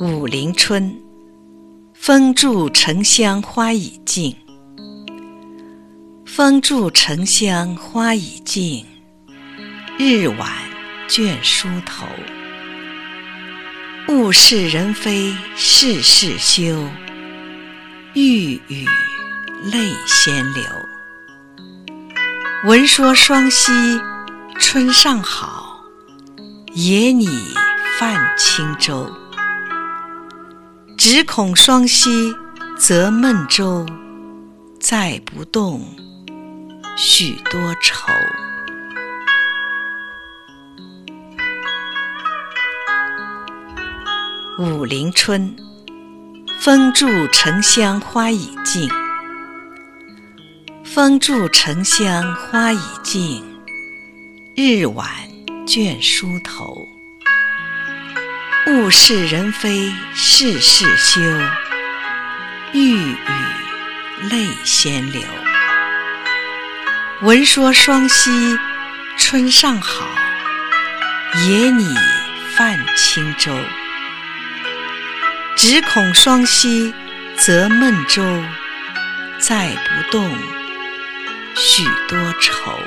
武陵春，风住沉香花已尽。风住沉香花已尽，日晚倦梳头。物是人非事事休，欲语泪先流。闻说双溪春尚好，野拟泛轻舟。只恐双溪舴闷舟，载不动许多愁。武陵春，风住沉香花已尽。风住沉香花已尽，日晚倦梳头。物是人非事事休，欲语泪先流。闻说双溪春尚好，野拟泛轻舟。只恐双溪则闷舟，载不动许多愁。